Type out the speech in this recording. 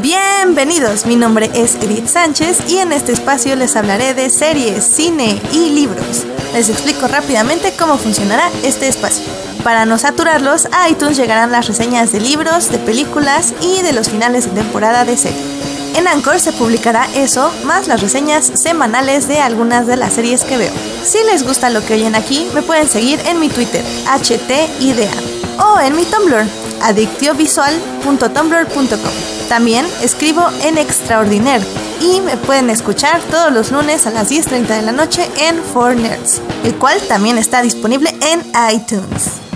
Bienvenidos, mi nombre es Edith Sánchez y en este espacio les hablaré de series, cine y libros. Les explico rápidamente cómo funcionará este espacio. Para no saturarlos, a iTunes llegarán las reseñas de libros, de películas y de los finales de temporada de serie. En Anchor se publicará eso, más las reseñas semanales de algunas de las series que veo. Si les gusta lo que oyen aquí, me pueden seguir en mi Twitter, htidea, o en mi Tumblr, adictiovisual.tumblr.com. También escribo en Extraordinaire y me pueden escuchar todos los lunes a las 10.30 de la noche en 4 Nerds, el cual también está disponible en iTunes.